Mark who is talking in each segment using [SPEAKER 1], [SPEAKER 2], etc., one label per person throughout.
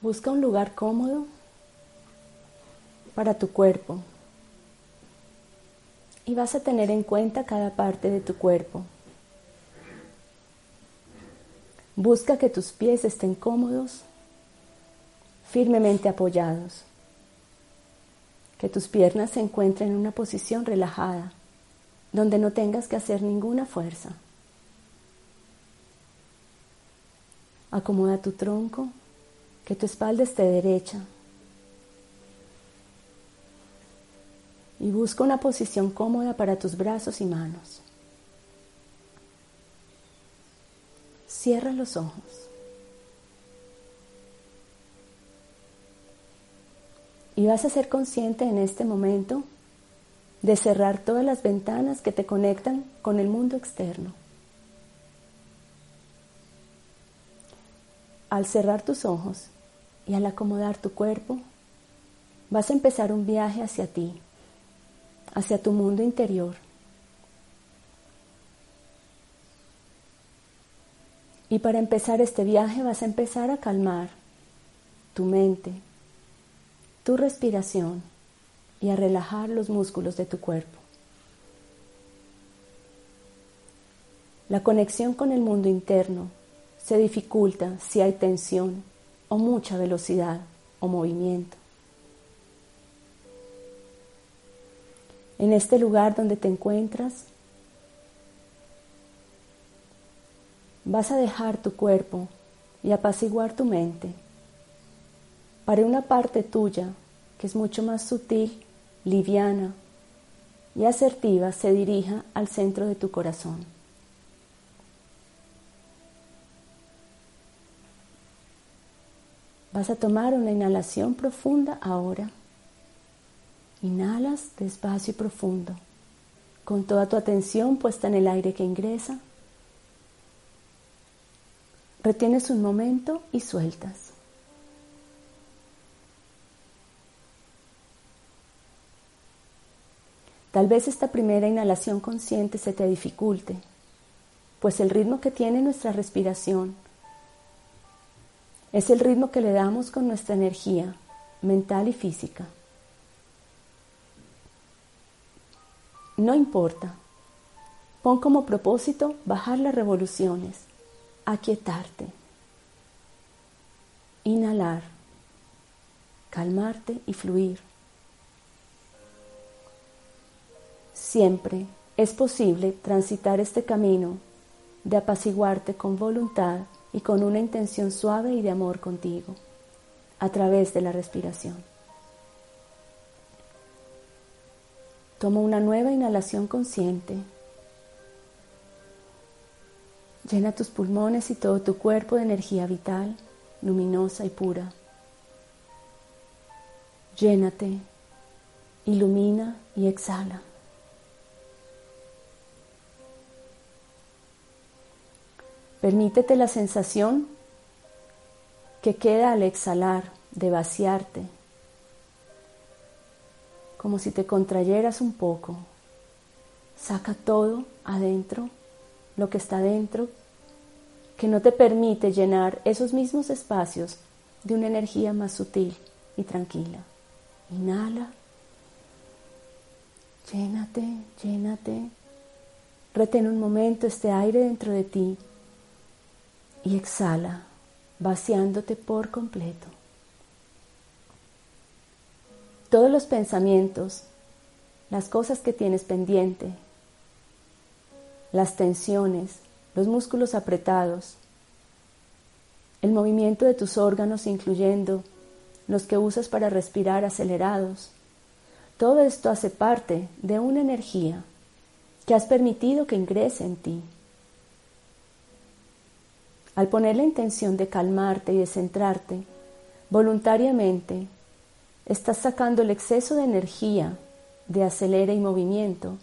[SPEAKER 1] Busca un lugar cómodo para tu cuerpo y vas a tener en cuenta cada parte de tu cuerpo. Busca que tus pies estén cómodos, firmemente apoyados, que tus piernas se encuentren en una posición relajada, donde no tengas que hacer ninguna fuerza. Acomoda tu tronco, que tu espalda esté derecha. Y busca una posición cómoda para tus brazos y manos. Cierra los ojos. Y vas a ser consciente en este momento de cerrar todas las ventanas que te conectan con el mundo externo. Al cerrar tus ojos y al acomodar tu cuerpo, vas a empezar un viaje hacia ti, hacia tu mundo interior. Y para empezar este viaje vas a empezar a calmar tu mente, tu respiración y a relajar los músculos de tu cuerpo. La conexión con el mundo interno se dificulta si hay tensión o mucha velocidad o movimiento. En este lugar donde te encuentras, vas a dejar tu cuerpo y apaciguar tu mente para una parte tuya que es mucho más sutil, liviana y asertiva se dirija al centro de tu corazón. Vas a tomar una inhalación profunda ahora. Inhalas despacio y profundo, con toda tu atención puesta en el aire que ingresa. Retienes un momento y sueltas. Tal vez esta primera inhalación consciente se te dificulte, pues el ritmo que tiene nuestra respiración es el ritmo que le damos con nuestra energía mental y física. No importa. Pon como propósito bajar las revoluciones, aquietarte, inhalar, calmarte y fluir. Siempre es posible transitar este camino de apaciguarte con voluntad y con una intención suave y de amor contigo, a través de la respiración. Toma una nueva inhalación consciente. Llena tus pulmones y todo tu cuerpo de energía vital, luminosa y pura. Llénate, ilumina y exhala. Permítete la sensación que queda al exhalar de vaciarte, como si te contrayeras un poco. Saca todo adentro, lo que está adentro, que no te permite llenar esos mismos espacios de una energía más sutil y tranquila. Inhala, llénate, llénate, retén un momento este aire dentro de ti y exhala, vaciándote por completo. Todos los pensamientos, las cosas que tienes pendiente, las tensiones, los músculos apretados, el movimiento de tus órganos, incluyendo los que usas para respirar acelerados, todo esto hace parte de una energía que has permitido que ingrese en ti. Al poner la intención de calmarte y de centrarte, voluntariamente estás sacando el exceso de energía de acelera y movimiento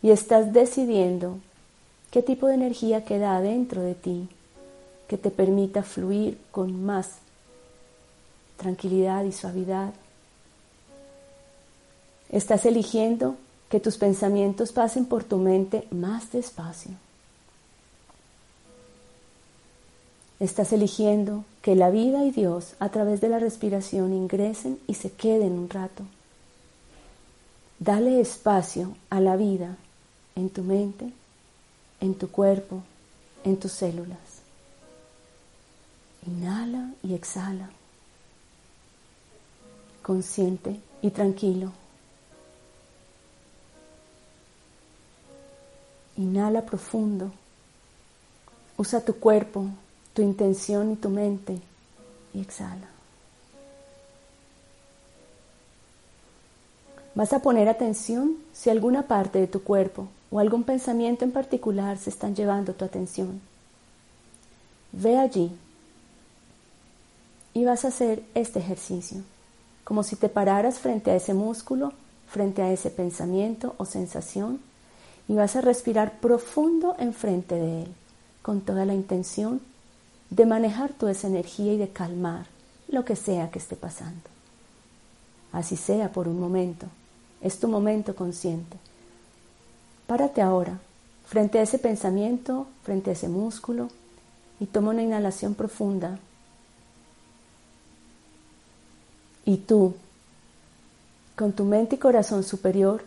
[SPEAKER 1] y estás decidiendo qué tipo de energía queda adentro de ti que te permita fluir con más tranquilidad y suavidad. Estás eligiendo que tus pensamientos pasen por tu mente más despacio. Estás eligiendo que la vida y Dios a través de la respiración ingresen y se queden un rato. Dale espacio a la vida en tu mente, en tu cuerpo, en tus células. Inhala y exhala, consciente y tranquilo. Inhala profundo. Usa tu cuerpo, tu intención y tu mente y exhala. Vas a poner atención si alguna parte de tu cuerpo o algún pensamiento en particular se están llevando tu atención. Ve allí y vas a hacer este ejercicio, como si te pararas frente a ese músculo, frente a ese pensamiento o sensación, y vas a respirar profundo enfrente de él, con toda la intención de manejar toda esa energía y de calmar lo que sea que esté pasando. Así sea por un momento, es tu momento consciente. Párate ahora, frente a ese pensamiento, frente a ese músculo, y toma una inhalación profunda. Y tú, con tu mente y corazón superior,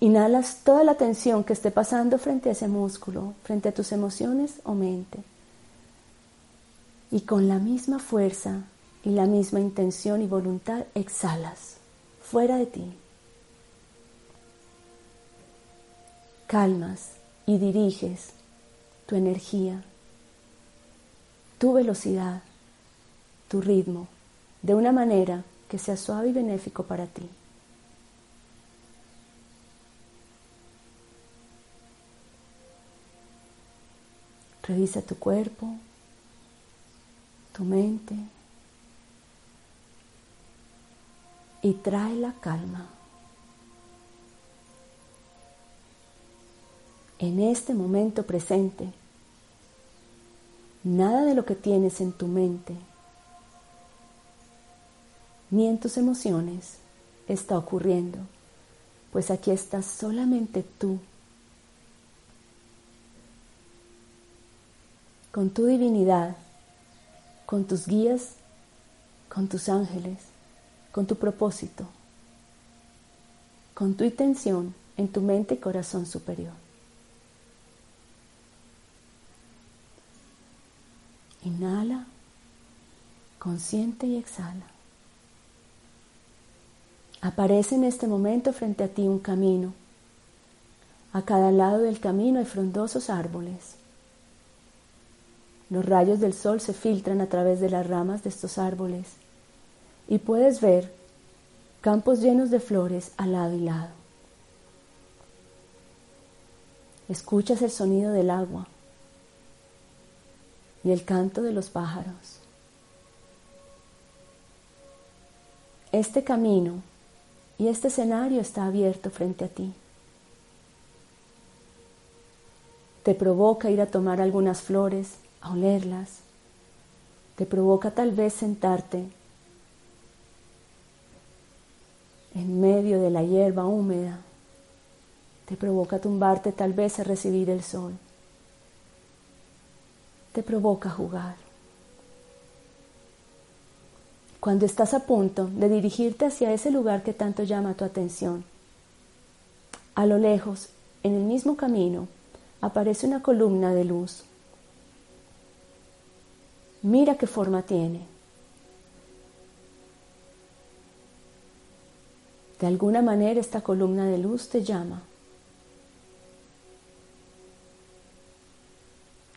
[SPEAKER 1] inhalas toda la tensión que esté pasando frente a ese músculo, frente a tus emociones o mente. Y con la misma fuerza y la misma intención y voluntad exhalas fuera de ti. calmas y diriges tu energía, tu velocidad, tu ritmo, de una manera que sea suave y benéfico para ti. Revisa tu cuerpo, tu mente y trae la calma. en este momento presente. Nada de lo que tienes en tu mente ni en tus emociones está ocurriendo, pues aquí estás solamente tú, con tu divinidad, con tus guías, con tus ángeles, con tu propósito, con tu intención en tu mente y corazón superior. Inhala, consciente y exhala. Aparece en este momento frente a ti un camino. A cada lado del camino hay frondosos árboles. Los rayos del sol se filtran a través de las ramas de estos árboles y puedes ver campos llenos de flores al lado y lado. Escuchas el sonido del agua y el canto de los pájaros. Este camino y este escenario está abierto frente a ti. Te provoca ir a tomar algunas flores, a olerlas. Te provoca tal vez sentarte en medio de la hierba húmeda. Te provoca tumbarte tal vez a recibir el sol te provoca jugar. Cuando estás a punto de dirigirte hacia ese lugar que tanto llama tu atención, a lo lejos, en el mismo camino, aparece una columna de luz. Mira qué forma tiene. De alguna manera esta columna de luz te llama.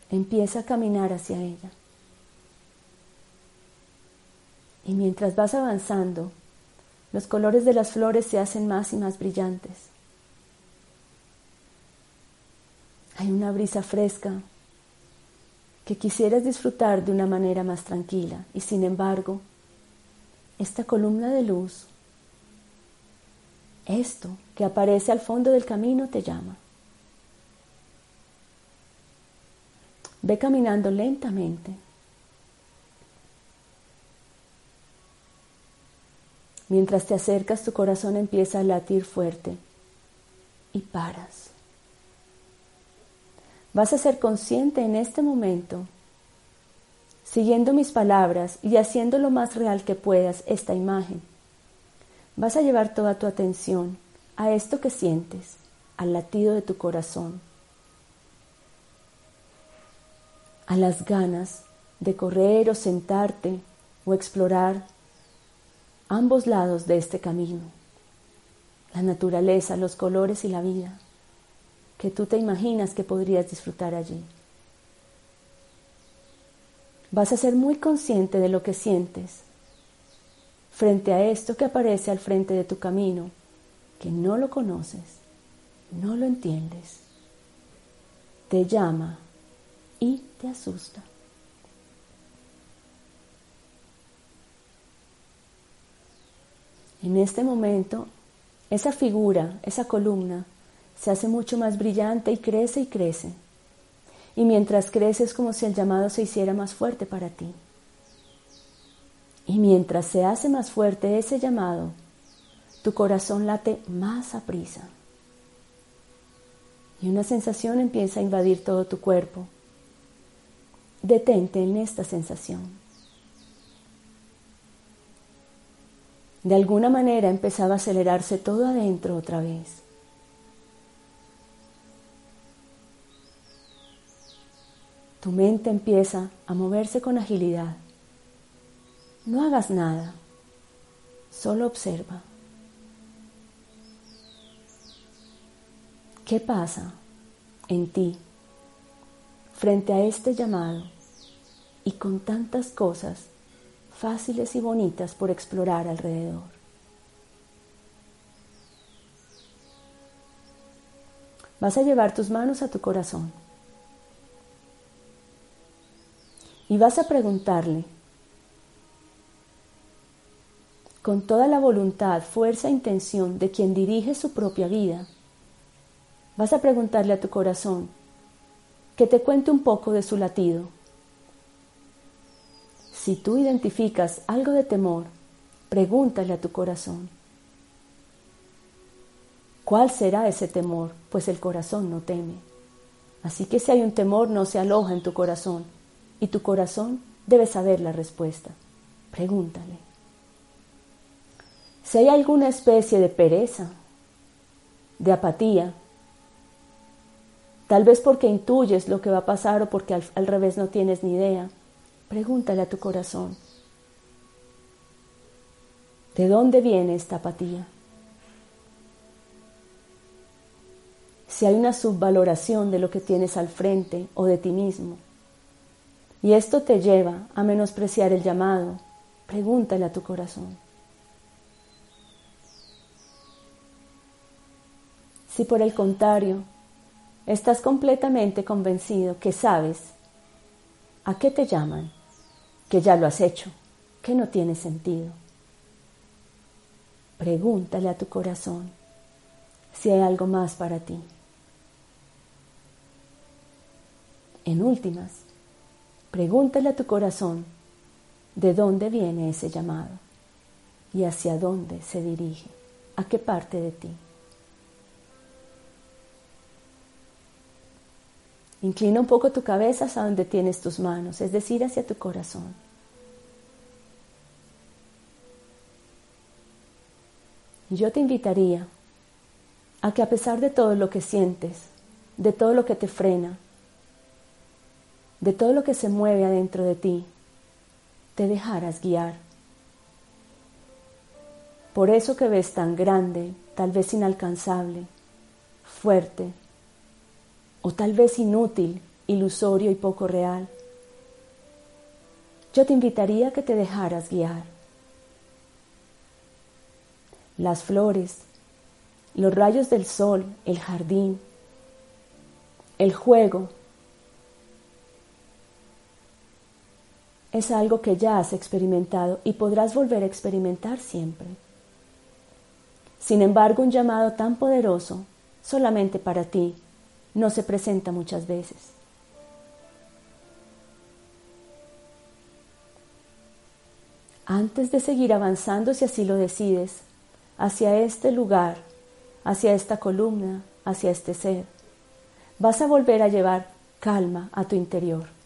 [SPEAKER 1] Empieza a caminar hacia ella. Y mientras vas avanzando, los colores de las flores se hacen más y más brillantes. Hay una brisa fresca que quisieras disfrutar de una manera más tranquila y sin embargo, esta columna de luz, esto que aparece al fondo del camino te llama. Ve caminando lentamente. Mientras te acercas, tu corazón empieza a latir fuerte y paras. Vas a ser consciente en este momento siguiendo mis palabras y haciendo lo más real que puedas esta imagen. Vas a llevar toda tu atención a esto que sientes, al latido de tu corazón, a las ganas de correr o sentarte o explorar ambos lados de este camino, la naturaleza, los colores y la vida, que tú te imaginas que podrías disfrutar allí. Vas a ser muy consciente de lo que sientes frente a esto que aparece al frente de tu camino, que no lo conoces, no lo entiendes, te llama y te asusta. En este momento, esa figura, esa columna, se hace mucho más brillante y crece y crece. Y mientras crece es como si el llamado se hiciera más fuerte para ti. Y mientras se hace más fuerte ese llamado, tu corazón late más a prisa. Y una sensación empieza a invadir todo tu cuerpo. Detente en esta sensación. De alguna manera empezaba a acelerarse todo adentro otra vez. Tu mente empieza a moverse con agilidad. No hagas nada, solo observa. ¿Qué pasa en ti frente a este llamado y con tantas cosas fáciles y bonitas por explorar alrededor? Vas a llevar tus manos a tu corazón y vas a preguntarle con toda la voluntad, fuerza e intención de quien dirige su propia vida, vas a preguntarle a tu corazón que te cuente un poco de su latido. Si tú identificas algo de temor, pregúntale a tu corazón. ¿Cuál será ese temor? Pues el corazón no teme. Así que si hay un temor, no se aloja en tu corazón. Y tu corazón debe saber la respuesta. Pregúntale si hay alguna especie de pereza, de apatía, tal vez porque intuyes lo que va a pasar o porque al, revés no tienes ni idea, pregúntale a tu corazón, ¿de dónde viene esta apatía? Si hay una subvaloración de lo que tienes al frente o de ti mismo, y esto te lleva a menospreciar el llamado, pregúntale a tu corazón. Si por el contrario estás completamente convencido que sabes a qué te llaman, que ya lo has hecho, que no tiene sentido, pregúntale a tu corazón si hay algo más para ti. En últimas, pregúntale a tu corazón de dónde viene ese llamado y hacia dónde se dirige, a qué parte de ti. Inclina un poco tu cabeza hacia donde tienes tus manos, es decir, hacia tu corazón. Yo te invitaría a que a pesar de todo lo que sientes, de todo lo que te frena, de todo lo que se mueve adentro de ti, te dejaras guiar. Por eso que ves tan grande, tal vez inalcanzable, fuerte, o tal vez inútil, ilusorio y poco real, yo te invitaría a que te dejaras guiar. Las flores, los rayos del sol, el jardín, el juego, es algo que ya has experimentado y podrás volver a experimentar siempre. Sin embargo, un llamado tan poderoso solamente para ti no se presenta muchas veces. Antes de seguir avanzando, si así lo decides, hacia este lugar, hacia esta columna, hacia este ser, vas a volver a llevar calma a tu interior.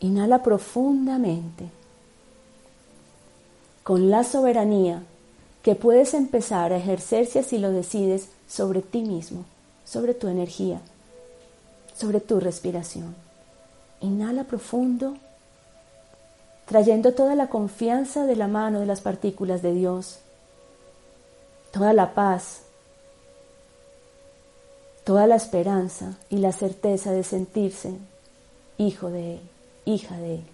[SPEAKER 1] Inhala profundamente con la soberanía que puedes empezar a ejercer si así lo decides sobre ti mismo, sobre tu energía, sobre tu respiración. Inhala profundo, trayendo toda la confianza de la mano de las partículas de Dios, toda la paz, toda la esperanza y la certeza de sentirse hijo de Él, hija de Él.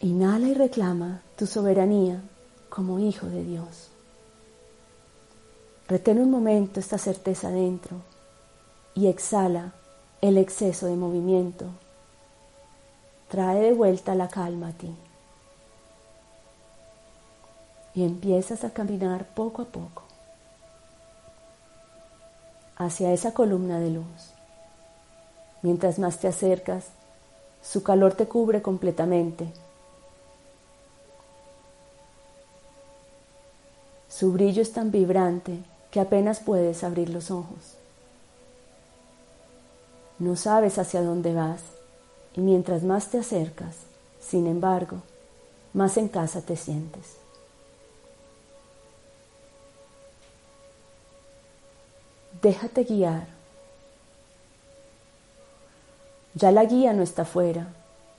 [SPEAKER 1] Inhala y reclama tu soberanía como hijo de Dios. Retén un momento esta certeza dentro y exhala el exceso de movimiento. Trae de vuelta la calma a ti. Y empiezas a caminar poco a poco hacia esa columna de luz. Mientras más te acercas, su calor te cubre completamente. Su brillo es tan vibrante que apenas puedes abrir los ojos. No sabes hacia dónde vas y mientras más te acercas, sin embargo, más en casa te sientes. Déjate guiar. Ya la guía no está fuera,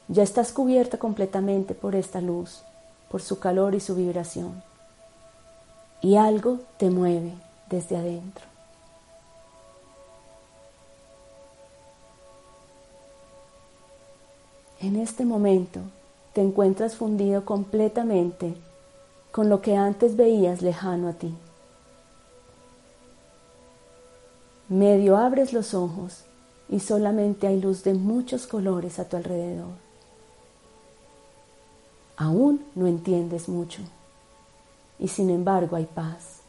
[SPEAKER 1] ya estás cubierta completamente por esta luz, por su calor y su vibración. Y algo te mueve desde adentro. En este momento te encuentras fundido completamente con lo que antes veías lejano a ti. Medio abres los ojos y solamente hay luz de muchos colores a tu alrededor. Aún no entiendes mucho y sin embargo hay paz.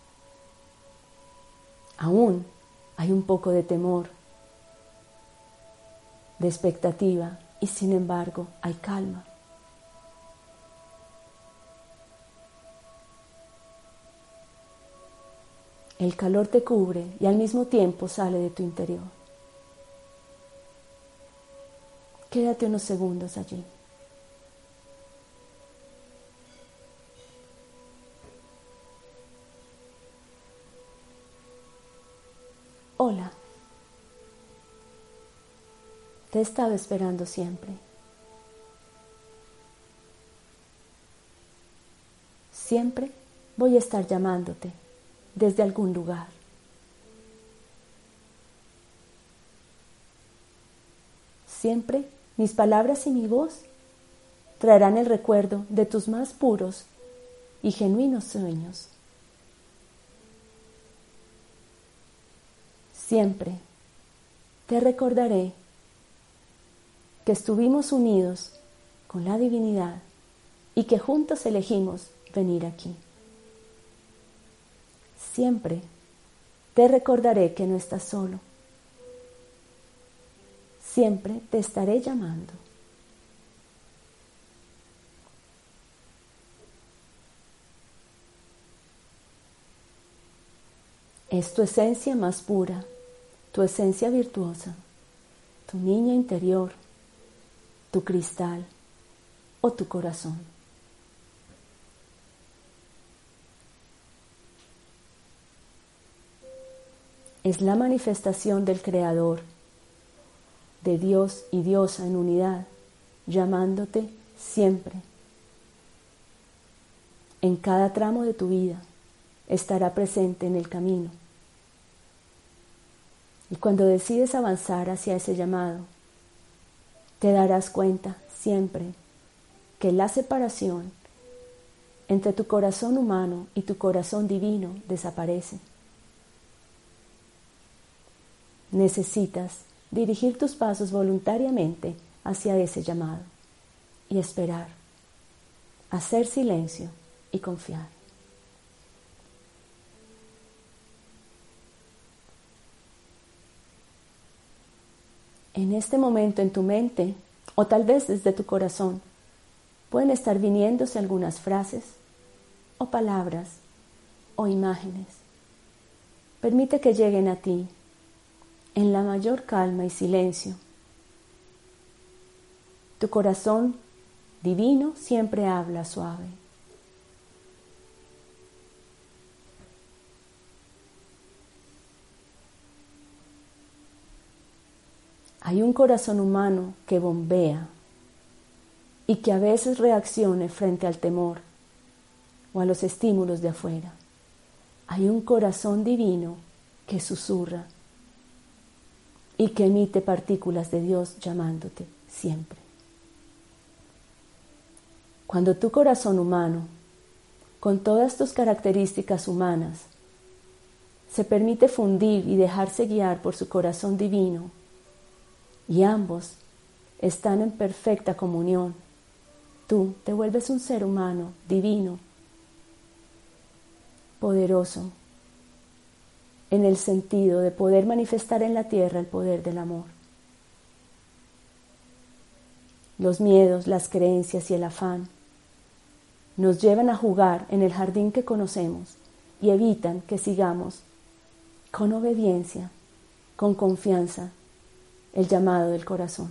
[SPEAKER 1] Aún hay un poco de temor, de expectativa y sin embargo hay calma. El calor te cubre y al mismo tiempo sale de tu interior. Quédate unos segundos allí. Hola. Te he estado esperando siempre. Siempre voy a estar llamándote desde algún lugar. Siempre mis palabras y mi voz traerán el recuerdo de tus más puros y genuinos sueños. Siempre te recordaré que estuvimos unidos con la divinidad y que juntos elegimos venir aquí. Siempre te recordaré que no estás solo. Siempre te estaré llamando. Es tu esencia más pura, tu esencia virtuosa, tu niña interior, tu cristal o tu corazón. es la manifestación del Creador, de Dios y Diosa en unidad, llamándote siempre. En cada tramo de tu vida estará presente en el camino. Y cuando decides avanzar hacia ese llamado, te darás cuenta siempre que la separación entre tu corazón humano y tu corazón divino desaparece necesitas dirigir tus pasos voluntariamente hacia ese llamado y esperar, hacer silencio y confiar. En este momento en tu mente, o tal vez desde tu corazón, pueden estar viniéndose algunas frases o palabras o imágenes. Permite que lleguen a ti en la mayor calma y silencio Tu corazón divino siempre habla suave. Hay un corazón humano que bombea y que a veces reaccione frente al temor o a los estímulos de afuera. Hay un corazón divino que susurra y que emite partículas de Dios llamándote siempre. Cuando tu corazón humano, con todas tus características humanas, se permite fundir y dejarse guiar por su corazón divino, y ambos están en perfecta comunión, tú te vuelves un ser humano divino, poderoso, en el sentido de poder manifestar en la tierra el poder del amor. Los miedos, las creencias y el afán nos llevan a jugar en el jardín que conocemos y evitan que sigamos con obediencia, con confianza, el llamado del corazón.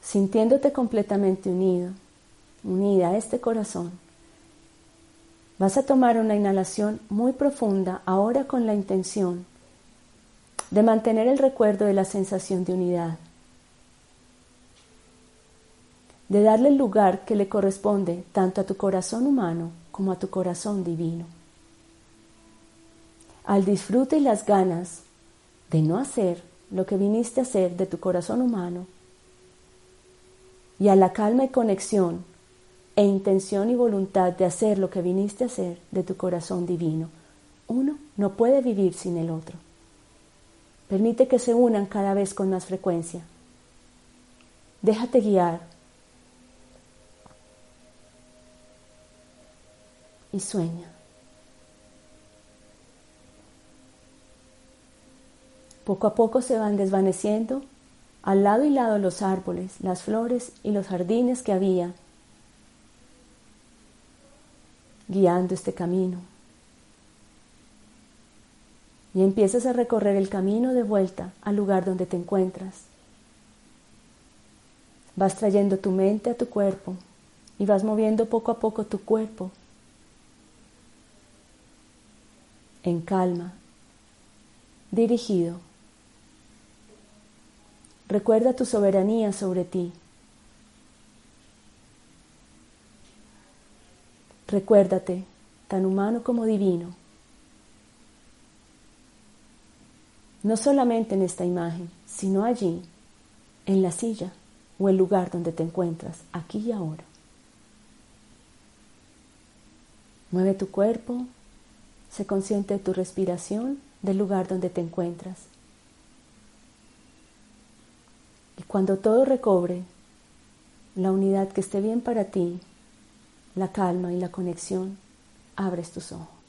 [SPEAKER 1] Sintiéndote completamente unido, unida a este corazón, vas a tomar una inhalación muy profunda ahora con la intención de mantener el recuerdo de la sensación de unidad, de darle el lugar que le corresponde tanto a tu corazón humano como a tu corazón divino. Al disfrute y las ganas de no hacer lo que viniste a hacer de tu corazón humano y a la calma y conexión e intención y voluntad de hacer lo que viniste a hacer de tu corazón divino. Uno no puede vivir sin el otro. Permite que se unan cada vez con más frecuencia. Déjate guiar. Y sueña. Poco a poco se van desvaneciendo al lado y lado los árboles, las flores y los jardines que había, guiando este camino. Y empiezas a recorrer el camino de vuelta al lugar donde te encuentras. Vas trayendo tu mente a tu cuerpo y vas moviendo poco a poco tu cuerpo en calma, dirigido Recuerda tu soberanía sobre ti. Recuérdate, tan humano como divino, no solamente en esta imagen, sino allí, en la silla o el lugar donde te encuentras, aquí y ahora. Mueve tu cuerpo, se consciente de tu respiración, del lugar donde te encuentras. Y cuando todo recobre la unidad que esté bien para ti, la calma y la conexión, abres tus ojos.